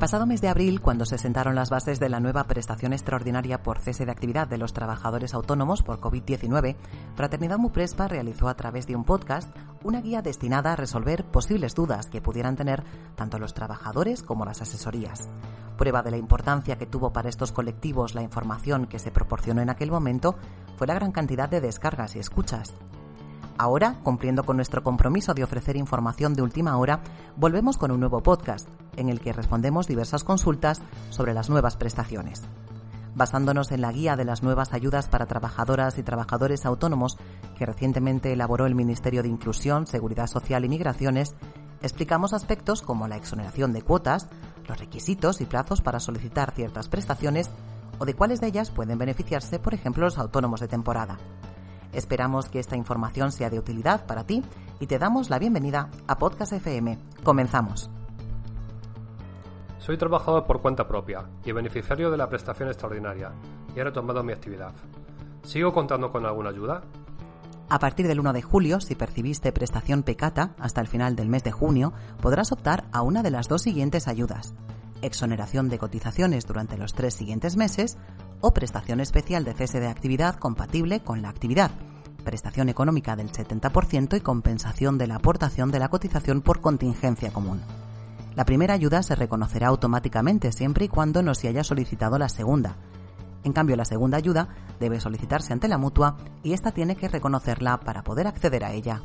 Pasado mes de abril, cuando se sentaron las bases de la nueva prestación extraordinaria por cese de actividad de los trabajadores autónomos por COVID-19, Fraternidad Muprespa realizó a través de un podcast una guía destinada a resolver posibles dudas que pudieran tener tanto los trabajadores como las asesorías. Prueba de la importancia que tuvo para estos colectivos la información que se proporcionó en aquel momento fue la gran cantidad de descargas y escuchas. Ahora, cumpliendo con nuestro compromiso de ofrecer información de última hora, volvemos con un nuevo podcast en el que respondemos diversas consultas sobre las nuevas prestaciones. Basándonos en la guía de las nuevas ayudas para trabajadoras y trabajadores autónomos que recientemente elaboró el Ministerio de Inclusión, Seguridad Social y Migraciones, explicamos aspectos como la exoneración de cuotas, los requisitos y plazos para solicitar ciertas prestaciones o de cuáles de ellas pueden beneficiarse, por ejemplo, los autónomos de temporada. Esperamos que esta información sea de utilidad para ti y te damos la bienvenida a Podcast FM. Comenzamos. Soy trabajador por cuenta propia y beneficiario de la prestación extraordinaria y he retomado mi actividad. ¿Sigo contando con alguna ayuda? A partir del 1 de julio, si percibiste prestación pecata hasta el final del mes de junio, podrás optar a una de las dos siguientes ayudas. Exoneración de cotizaciones durante los tres siguientes meses o prestación especial de cese de actividad compatible con la actividad, prestación económica del 70% y compensación de la aportación de la cotización por contingencia común. La primera ayuda se reconocerá automáticamente siempre y cuando no se haya solicitado la segunda. En cambio, la segunda ayuda debe solicitarse ante la mutua y ésta tiene que reconocerla para poder acceder a ella.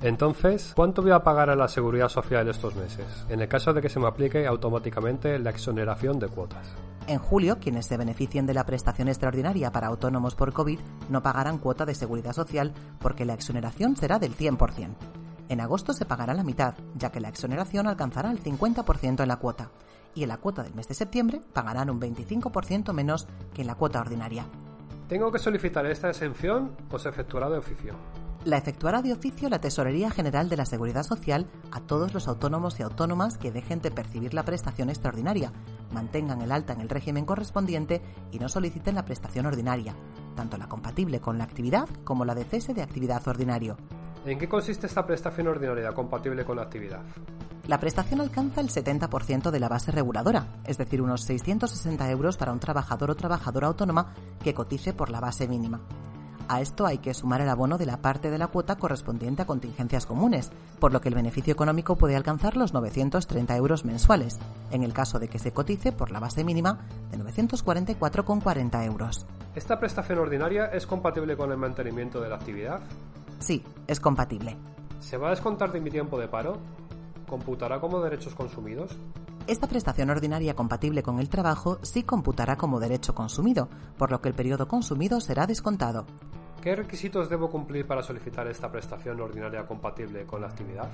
Entonces, ¿cuánto voy a pagar a la seguridad social estos meses? En el caso de que se me aplique automáticamente la exoneración de cuotas. En julio, quienes se beneficien de la prestación extraordinaria para autónomos por COVID no pagarán cuota de seguridad social porque la exoneración será del 100%. En agosto se pagará la mitad, ya que la exoneración alcanzará el 50% en la cuota, y en la cuota del mes de septiembre pagarán un 25% menos que en la cuota ordinaria. ¿Tengo que solicitar esta exención o se efectuará de oficio? La efectuará de oficio la Tesorería General de la Seguridad Social a todos los autónomos y autónomas que dejen de percibir la prestación extraordinaria, mantengan el alta en el régimen correspondiente y no soliciten la prestación ordinaria, tanto la compatible con la actividad como la de cese de actividad ordinario. ¿En qué consiste esta prestación ordinaria compatible con la actividad? La prestación alcanza el 70% de la base reguladora, es decir, unos 660 euros para un trabajador o trabajadora autónoma que cotice por la base mínima. A esto hay que sumar el abono de la parte de la cuota correspondiente a contingencias comunes, por lo que el beneficio económico puede alcanzar los 930 euros mensuales, en el caso de que se cotice por la base mínima de 944,40 euros. ¿Esta prestación ordinaria es compatible con el mantenimiento de la actividad? Sí, es compatible. ¿Se va a descontar de mi tiempo de paro? ¿Computará como derechos consumidos? Esta prestación ordinaria compatible con el trabajo sí computará como derecho consumido, por lo que el periodo consumido será descontado. ¿Qué requisitos debo cumplir para solicitar esta prestación ordinaria compatible con la actividad?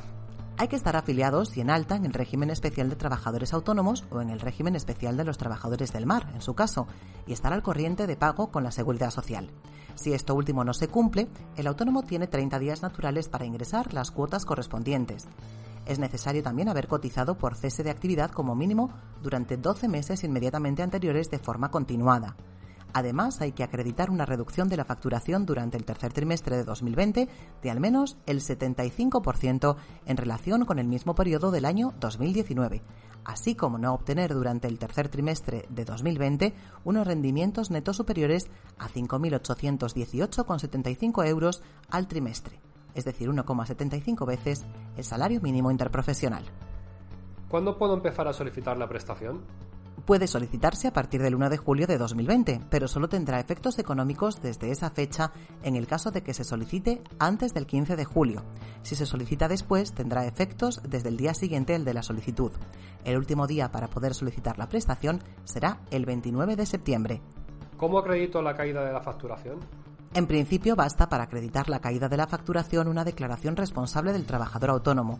Hay que estar afiliados y en alta en el régimen especial de trabajadores autónomos o en el régimen especial de los trabajadores del mar, en su caso, y estar al corriente de pago con la seguridad social. Si esto último no se cumple, el autónomo tiene 30 días naturales para ingresar las cuotas correspondientes. Es necesario también haber cotizado por cese de actividad como mínimo durante 12 meses inmediatamente anteriores de forma continuada. Además, hay que acreditar una reducción de la facturación durante el tercer trimestre de 2020 de al menos el 75% en relación con el mismo periodo del año 2019, así como no obtener durante el tercer trimestre de 2020 unos rendimientos netos superiores a 5.818,75 euros al trimestre, es decir, 1,75 veces el salario mínimo interprofesional. ¿Cuándo puedo empezar a solicitar la prestación? Puede solicitarse a partir del 1 de julio de 2020, pero solo tendrá efectos económicos desde esa fecha en el caso de que se solicite antes del 15 de julio. Si se solicita después, tendrá efectos desde el día siguiente el de la solicitud. El último día para poder solicitar la prestación será el 29 de septiembre. ¿Cómo acredito la caída de la facturación? En principio basta para acreditar la caída de la facturación una declaración responsable del trabajador autónomo.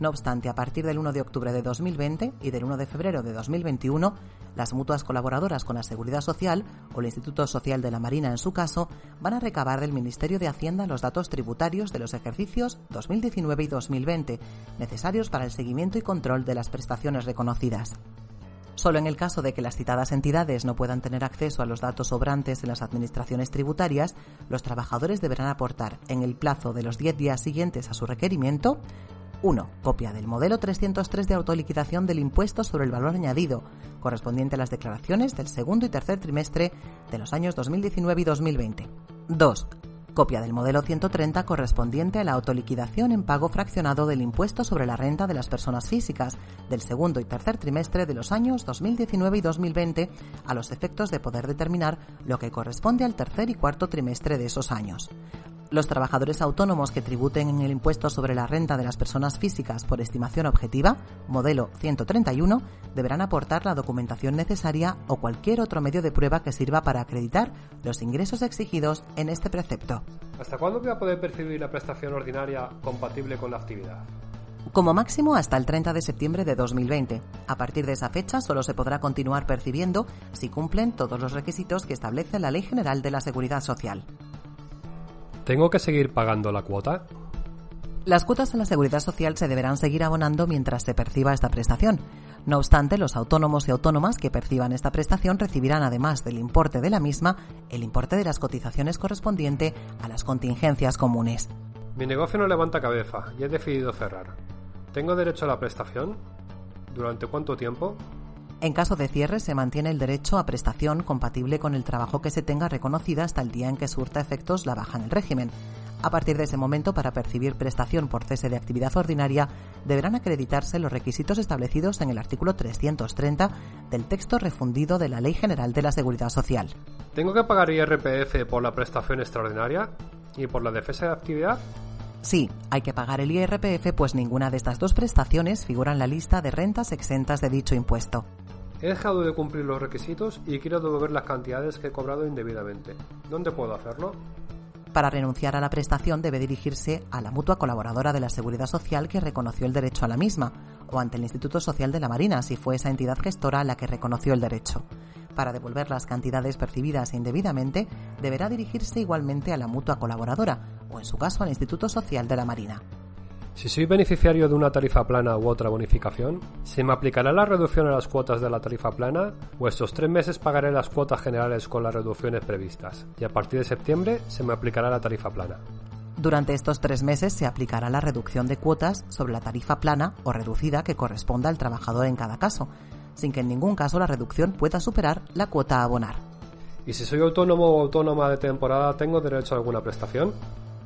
No obstante, a partir del 1 de octubre de 2020 y del 1 de febrero de 2021, las mutuas colaboradoras con la Seguridad Social o el Instituto Social de la Marina en su caso van a recabar del Ministerio de Hacienda los datos tributarios de los ejercicios 2019 y 2020 necesarios para el seguimiento y control de las prestaciones reconocidas. Solo en el caso de que las citadas entidades no puedan tener acceso a los datos sobrantes en las administraciones tributarias, los trabajadores deberán aportar, en el plazo de los 10 días siguientes a su requerimiento, 1. Copia del modelo 303 de autoliquidación del impuesto sobre el valor añadido, correspondiente a las declaraciones del segundo y tercer trimestre de los años 2019 y 2020. 2 copia del modelo 130 correspondiente a la autoliquidación en pago fraccionado del impuesto sobre la renta de las personas físicas del segundo y tercer trimestre de los años 2019 y 2020 a los efectos de poder determinar lo que corresponde al tercer y cuarto trimestre de esos años. Los trabajadores autónomos que tributen en el impuesto sobre la renta de las personas físicas por estimación objetiva, modelo 131, deberán aportar la documentación necesaria o cualquier otro medio de prueba que sirva para acreditar los ingresos exigidos en este precepto. ¿Hasta cuándo voy a poder percibir la prestación ordinaria compatible con la actividad? Como máximo hasta el 30 de septiembre de 2020. A partir de esa fecha solo se podrá continuar percibiendo si cumplen todos los requisitos que establece la Ley General de la Seguridad Social. ¿Tengo que seguir pagando la cuota? Las cuotas a la seguridad social se deberán seguir abonando mientras se perciba esta prestación. No obstante, los autónomos y autónomas que perciban esta prestación recibirán, además del importe de la misma, el importe de las cotizaciones correspondiente a las contingencias comunes. Mi negocio no levanta cabeza y he decidido cerrar. ¿Tengo derecho a la prestación? ¿Durante cuánto tiempo? En caso de cierre, se mantiene el derecho a prestación compatible con el trabajo que se tenga reconocida hasta el día en que surta efectos la baja en el régimen. A partir de ese momento, para percibir prestación por cese de actividad ordinaria, deberán acreditarse los requisitos establecidos en el artículo 330 del texto refundido de la Ley General de la Seguridad Social. ¿Tengo que pagar IRPF por la prestación extraordinaria y por la defensa de actividad? Sí, hay que pagar el IRPF, pues ninguna de estas dos prestaciones figura en la lista de rentas exentas de dicho impuesto. He dejado de cumplir los requisitos y quiero devolver las cantidades que he cobrado indebidamente. ¿Dónde puedo hacerlo? Para renunciar a la prestación debe dirigirse a la mutua colaboradora de la Seguridad Social que reconoció el derecho a la misma, o ante el Instituto Social de la Marina si fue esa entidad gestora la que reconoció el derecho. Para devolver las cantidades percibidas indebidamente, deberá dirigirse igualmente a la mutua colaboradora, o en su caso al Instituto Social de la Marina. Si soy beneficiario de una tarifa plana u otra bonificación, ¿se me aplicará la reducción a las cuotas de la tarifa plana o estos tres meses pagaré las cuotas generales con las reducciones previstas y a partir de septiembre se me aplicará la tarifa plana? Durante estos tres meses se aplicará la reducción de cuotas sobre la tarifa plana o reducida que corresponda al trabajador en cada caso, sin que en ningún caso la reducción pueda superar la cuota a abonar. ¿Y si soy autónomo o autónoma de temporada, tengo derecho a alguna prestación?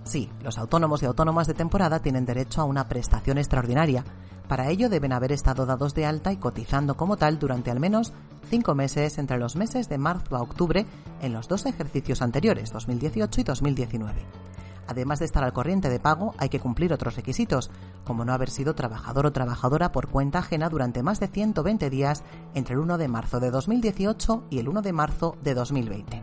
Sí, los autónomos y autónomas de temporada tienen derecho a una prestación extraordinaria. Para ello deben haber estado dados de alta y cotizando como tal durante al menos cinco meses entre los meses de marzo a octubre en los dos ejercicios anteriores, 2018 y 2019. Además de estar al corriente de pago, hay que cumplir otros requisitos, como no haber sido trabajador o trabajadora por cuenta ajena durante más de 120 días entre el 1 de marzo de 2018 y el 1 de marzo de 2020.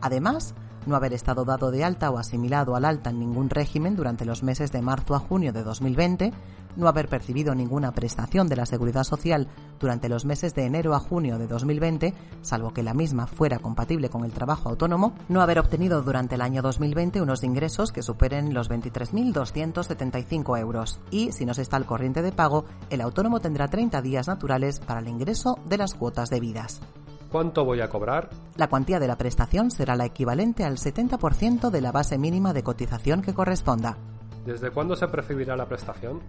Además, no haber estado dado de alta o asimilado al alta en ningún régimen durante los meses de marzo a junio de 2020, no haber percibido ninguna prestación de la seguridad social durante los meses de enero a junio de 2020, salvo que la misma fuera compatible con el trabajo autónomo, no haber obtenido durante el año 2020 unos ingresos que superen los 23.275 euros y, si no se está al corriente de pago, el autónomo tendrá 30 días naturales para el ingreso de las cuotas debidas. ¿Cuánto voy a cobrar? La cuantía de la prestación será la equivalente al 70% de la base mínima de cotización que corresponda. ¿Desde cuándo se percibirá la prestación?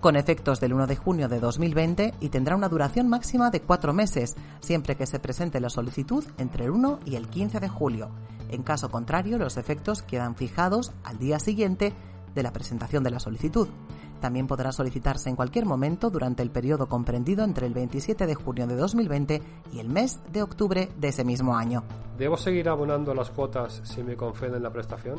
Con efectos del 1 de junio de 2020 y tendrá una duración máxima de cuatro meses, siempre que se presente la solicitud entre el 1 y el 15 de julio. En caso contrario, los efectos quedan fijados al día siguiente de la presentación de la solicitud. También podrá solicitarse en cualquier momento durante el periodo comprendido entre el 27 de junio de 2020 y el mes de octubre de ese mismo año. ¿Debo seguir abonando las cuotas si me conceden la prestación?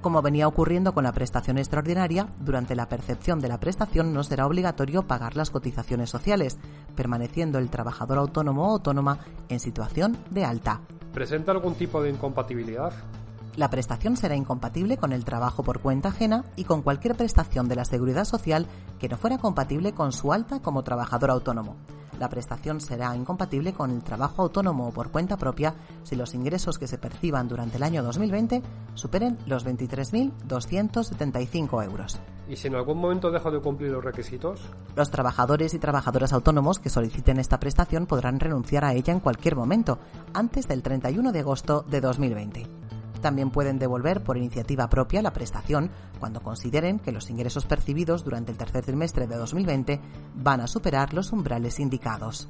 Como venía ocurriendo con la prestación extraordinaria, durante la percepción de la prestación no será obligatorio pagar las cotizaciones sociales, permaneciendo el trabajador autónomo o autónoma en situación de alta. ¿Presenta algún tipo de incompatibilidad? La prestación será incompatible con el trabajo por cuenta ajena y con cualquier prestación de la seguridad social que no fuera compatible con su alta como trabajador autónomo. La prestación será incompatible con el trabajo autónomo o por cuenta propia si los ingresos que se perciban durante el año 2020 superen los 23.275 euros. ¿Y si en algún momento deja de cumplir los requisitos? Los trabajadores y trabajadoras autónomos que soliciten esta prestación podrán renunciar a ella en cualquier momento, antes del 31 de agosto de 2020. También pueden devolver por iniciativa propia la prestación cuando consideren que los ingresos percibidos durante el tercer trimestre de 2020 van a superar los umbrales indicados.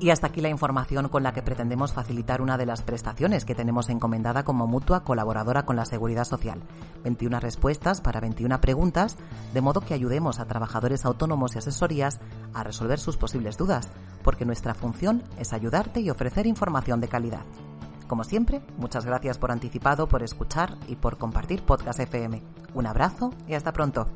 Y hasta aquí la información con la que pretendemos facilitar una de las prestaciones que tenemos encomendada como mutua colaboradora con la Seguridad Social. 21 respuestas para 21 preguntas, de modo que ayudemos a trabajadores autónomos y asesorías a resolver sus posibles dudas, porque nuestra función es ayudarte y ofrecer información de calidad. Como siempre, muchas gracias por anticipado, por escuchar y por compartir Podcast FM. Un abrazo y hasta pronto.